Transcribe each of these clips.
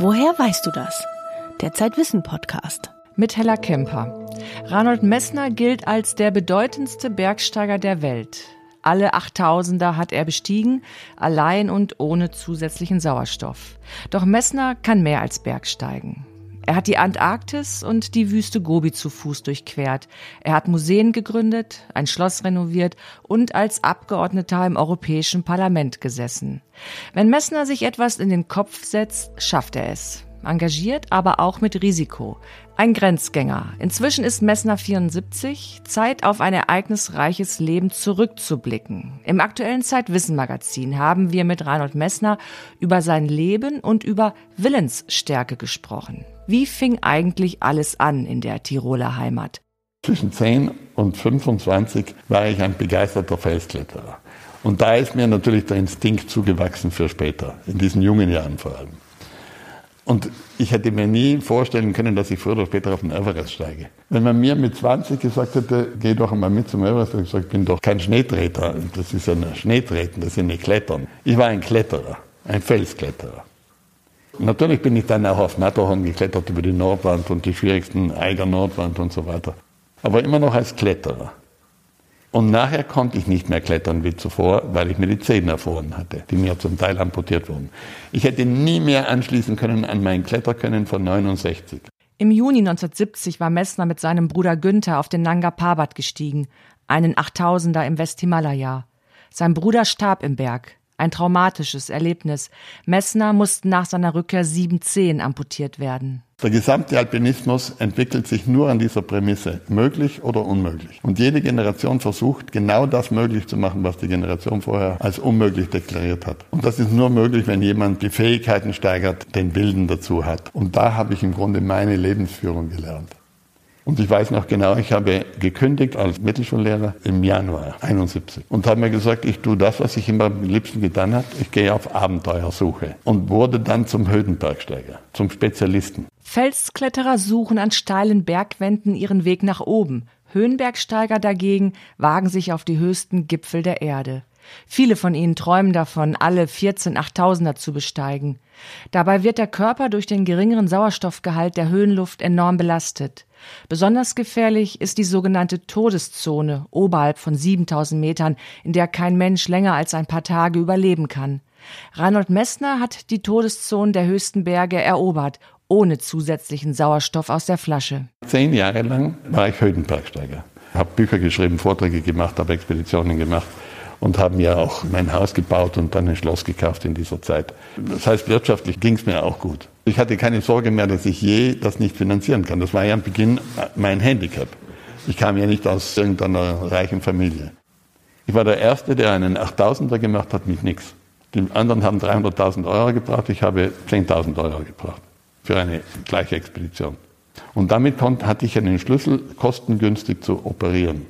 Woher weißt du das? Der Zeitwissen Podcast. Mit Hella Kemper. Reinhold Messner gilt als der bedeutendste Bergsteiger der Welt. Alle 8000er hat er bestiegen, allein und ohne zusätzlichen Sauerstoff. Doch Messner kann mehr als Bergsteigen. Er hat die Antarktis und die Wüste Gobi zu Fuß durchquert. Er hat Museen gegründet, ein Schloss renoviert und als Abgeordneter im Europäischen Parlament gesessen. Wenn Messner sich etwas in den Kopf setzt, schafft er es. Engagiert, aber auch mit Risiko. Ein Grenzgänger. Inzwischen ist Messner 74. Zeit, auf ein ereignisreiches Leben zurückzublicken. Im aktuellen Zeitwissen-Magazin haben wir mit Reinhold Messner über sein Leben und über Willensstärke gesprochen. Wie fing eigentlich alles an in der Tiroler Heimat? Zwischen 10 und 25 war ich ein begeisterter Felskletterer. Und da ist mir natürlich der Instinkt zugewachsen für später, in diesen jungen Jahren vor allem. Und ich hätte mir nie vorstellen können, dass ich früher oder später auf den Everest steige. Wenn man mir mit 20 gesagt hätte, geh doch einmal mit zum Everest, hätte ich gesagt, ich bin doch kein Schneetreter. Das ist ja ein Schneetreten, das ist ja nicht Klettern. Ich war ein Kletterer, ein Felskletterer. Natürlich bin ich dann auch auf Matterhorn geklettert über die Nordwand und die schwierigsten Eiger Nordwand und so weiter. Aber immer noch als Kletterer. Und nachher konnte ich nicht mehr klettern wie zuvor, weil ich mir die Zähne erfroren hatte, die mir zum Teil amputiert wurden. Ich hätte nie mehr anschließen können an mein Kletterkönnen von 69. Im Juni 1970 war Messner mit seinem Bruder Günther auf den Nanga Parbat gestiegen, einen 8000er im Westhimalaya. Sein Bruder starb im Berg. Ein traumatisches Erlebnis. Messner musste nach seiner Rückkehr sieben Zehen amputiert werden. Der gesamte Alpinismus entwickelt sich nur an dieser Prämisse, möglich oder unmöglich. Und jede Generation versucht, genau das möglich zu machen, was die Generation vorher als unmöglich deklariert hat. Und das ist nur möglich, wenn jemand die Fähigkeiten steigert, den Willen dazu hat. Und da habe ich im Grunde meine Lebensführung gelernt. Und ich weiß noch genau, ich habe gekündigt als Mittelschullehrer im Januar 71 und habe mir gesagt, ich tue das, was ich immer am liebsten getan habe. Ich gehe auf Abenteuersuche und wurde dann zum Höhenbergsteiger, zum Spezialisten. Felskletterer suchen an steilen Bergwänden ihren Weg nach oben. Höhenbergsteiger dagegen wagen sich auf die höchsten Gipfel der Erde. Viele von ihnen träumen davon, alle 14 Achttausender zu besteigen. Dabei wird der Körper durch den geringeren Sauerstoffgehalt der Höhenluft enorm belastet. Besonders gefährlich ist die sogenannte Todeszone oberhalb von 7000 Metern, in der kein Mensch länger als ein paar Tage überleben kann. Reinhold Messner hat die Todeszone der höchsten Berge erobert, ohne zusätzlichen Sauerstoff aus der Flasche. Zehn Jahre lang war ich Höhenbergsteiger. Habe Bücher geschrieben, Vorträge gemacht, habe Expeditionen gemacht und haben ja auch mein Haus gebaut und dann ein Schloss gekauft in dieser Zeit. Das heißt, wirtschaftlich ging es mir auch gut. Ich hatte keine Sorge mehr, dass ich je das nicht finanzieren kann. Das war ja am Beginn mein Handicap. Ich kam ja nicht aus irgendeiner reichen Familie. Ich war der Erste, der einen 8000er gemacht hat mit nichts. Die anderen haben 300.000 Euro gebracht, ich habe 10.000 Euro gebracht für eine gleiche Expedition. Und damit hatte ich einen Schlüssel, kostengünstig zu operieren.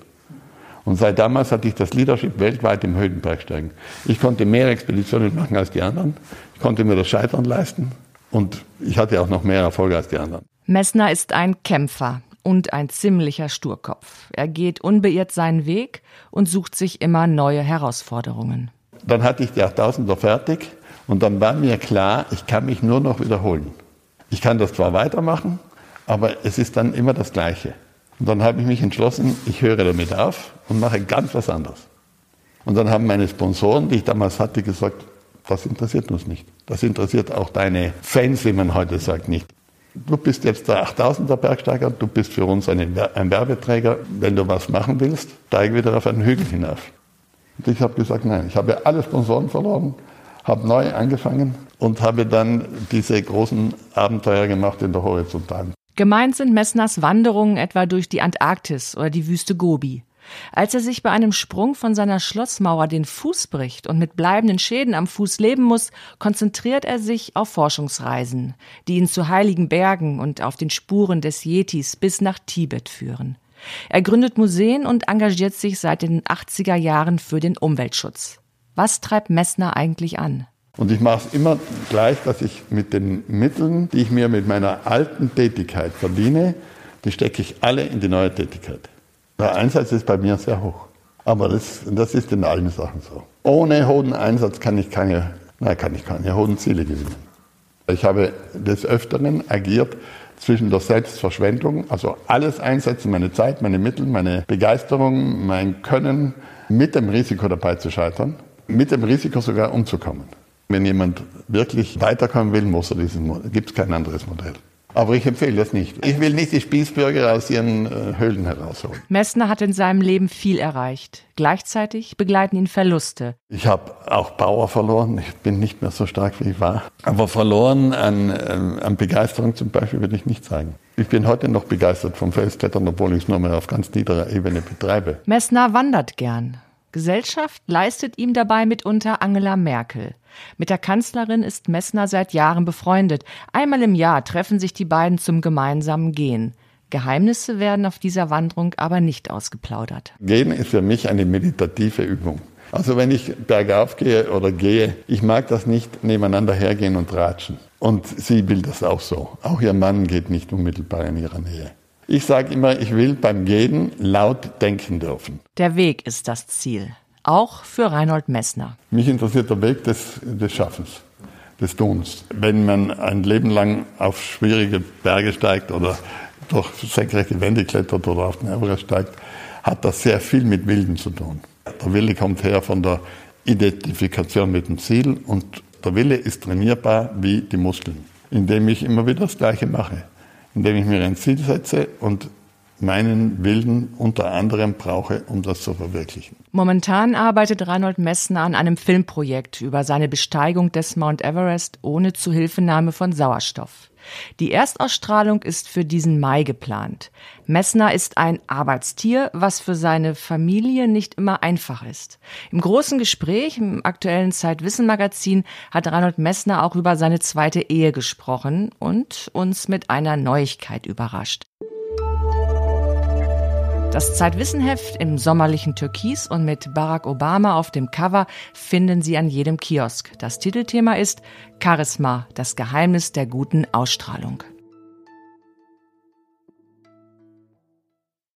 Und seit damals hatte ich das Leadership weltweit im Höhenbergsteigen. Ich konnte mehr Expeditionen machen als die anderen. Ich konnte mir das Scheitern leisten. Und ich hatte auch noch mehr Erfolge als die anderen. Messner ist ein Kämpfer und ein ziemlicher Sturkopf. Er geht unbeirrt seinen Weg und sucht sich immer neue Herausforderungen. Dann hatte ich die 8000er fertig und dann war mir klar, ich kann mich nur noch wiederholen. Ich kann das zwar weitermachen, aber es ist dann immer das Gleiche. Und dann habe ich mich entschlossen, ich höre damit auf und mache ganz was anderes. Und dann haben meine Sponsoren, die ich damals hatte, gesagt, das interessiert uns nicht. Das interessiert auch deine Fans, wie man heute sagt, nicht. Du bist jetzt der 8000er Bergsteiger, du bist für uns ein, Werbeträger. Wenn du was machen willst, steige wieder auf einen Hügel hinauf. Und ich habe gesagt, nein, ich habe alle Sponsoren verloren, habe neu angefangen und habe dann diese großen Abenteuer gemacht in der Horizontalen. Gemeint sind Messners Wanderungen etwa durch die Antarktis oder die Wüste Gobi. Als er sich bei einem Sprung von seiner Schlossmauer den Fuß bricht und mit bleibenden Schäden am Fuß leben muss, konzentriert er sich auf Forschungsreisen, die ihn zu heiligen Bergen und auf den Spuren des Yetis bis nach Tibet führen. Er gründet Museen und engagiert sich seit den 80er Jahren für den Umweltschutz. Was treibt Messner eigentlich an? Und ich mache es immer gleich, dass ich mit den Mitteln, die ich mir mit meiner alten Tätigkeit verdiene, die stecke ich alle in die neue Tätigkeit. Der Einsatz ist bei mir sehr hoch. Aber das, das ist in allen Sachen so. Ohne hohen Einsatz kann ich keine, nein, kann ich keine hohen Ziele gewinnen. Ich habe des Öfteren agiert zwischen der Selbstverschwendung, also alles einsetzen, meine Zeit, meine Mittel, meine Begeisterung, mein Können, mit dem Risiko dabei zu scheitern, mit dem Risiko sogar umzukommen. Wenn jemand wirklich weiterkommen will, muss er diesen, gibt es kein anderes Modell. Aber ich empfehle das nicht. Ich will nicht die Spießbürger aus ihren äh, Höhlen herausholen. Messner hat in seinem Leben viel erreicht. Gleichzeitig begleiten ihn Verluste. Ich habe auch Bauer verloren. Ich bin nicht mehr so stark, wie ich war. Aber verloren an, äh, an Begeisterung zum Beispiel würde ich nicht sagen. Ich bin heute noch begeistert vom Felsklettern, obwohl ich es nur mehr auf ganz niederer Ebene betreibe. Messner wandert gern. Gesellschaft leistet ihm dabei mitunter Angela Merkel. Mit der Kanzlerin ist Messner seit Jahren befreundet. Einmal im Jahr treffen sich die beiden zum gemeinsamen Gehen. Geheimnisse werden auf dieser Wanderung aber nicht ausgeplaudert. Gehen ist für mich eine meditative Übung. Also wenn ich bergauf gehe oder gehe, ich mag das nicht nebeneinander hergehen und ratschen. Und sie will das auch so. Auch ihr Mann geht nicht unmittelbar in ihrer Nähe. Ich sage immer, ich will beim Gehen laut denken dürfen. Der Weg ist das Ziel. Auch für Reinhold Messner. Mich interessiert der Weg des, des Schaffens, des Tuns. Wenn man ein Leben lang auf schwierige Berge steigt oder durch senkrechte Wände klettert oder auf den Everest steigt, hat das sehr viel mit Wilden zu tun. Der Wille kommt her von der Identifikation mit dem Ziel und der Wille ist trainierbar wie die Muskeln, indem ich immer wieder das Gleiche mache indem ich mir ein Ziel setze und meinen Willen unter anderem brauche, um das zu verwirklichen. Momentan arbeitet Reinhold Messner an einem Filmprojekt über seine Besteigung des Mount Everest ohne Zuhilfenahme von Sauerstoff. Die Erstausstrahlung ist für diesen Mai geplant. Messner ist ein Arbeitstier, was für seine Familie nicht immer einfach ist. Im großen Gespräch im aktuellen Zeitwissen-Magazin hat Reinhold Messner auch über seine zweite Ehe gesprochen und uns mit einer Neuigkeit überrascht. Das Zeitwissenheft im sommerlichen Türkis und mit Barack Obama auf dem Cover finden Sie an jedem Kiosk. Das Titelthema ist Charisma, das Geheimnis der guten Ausstrahlung.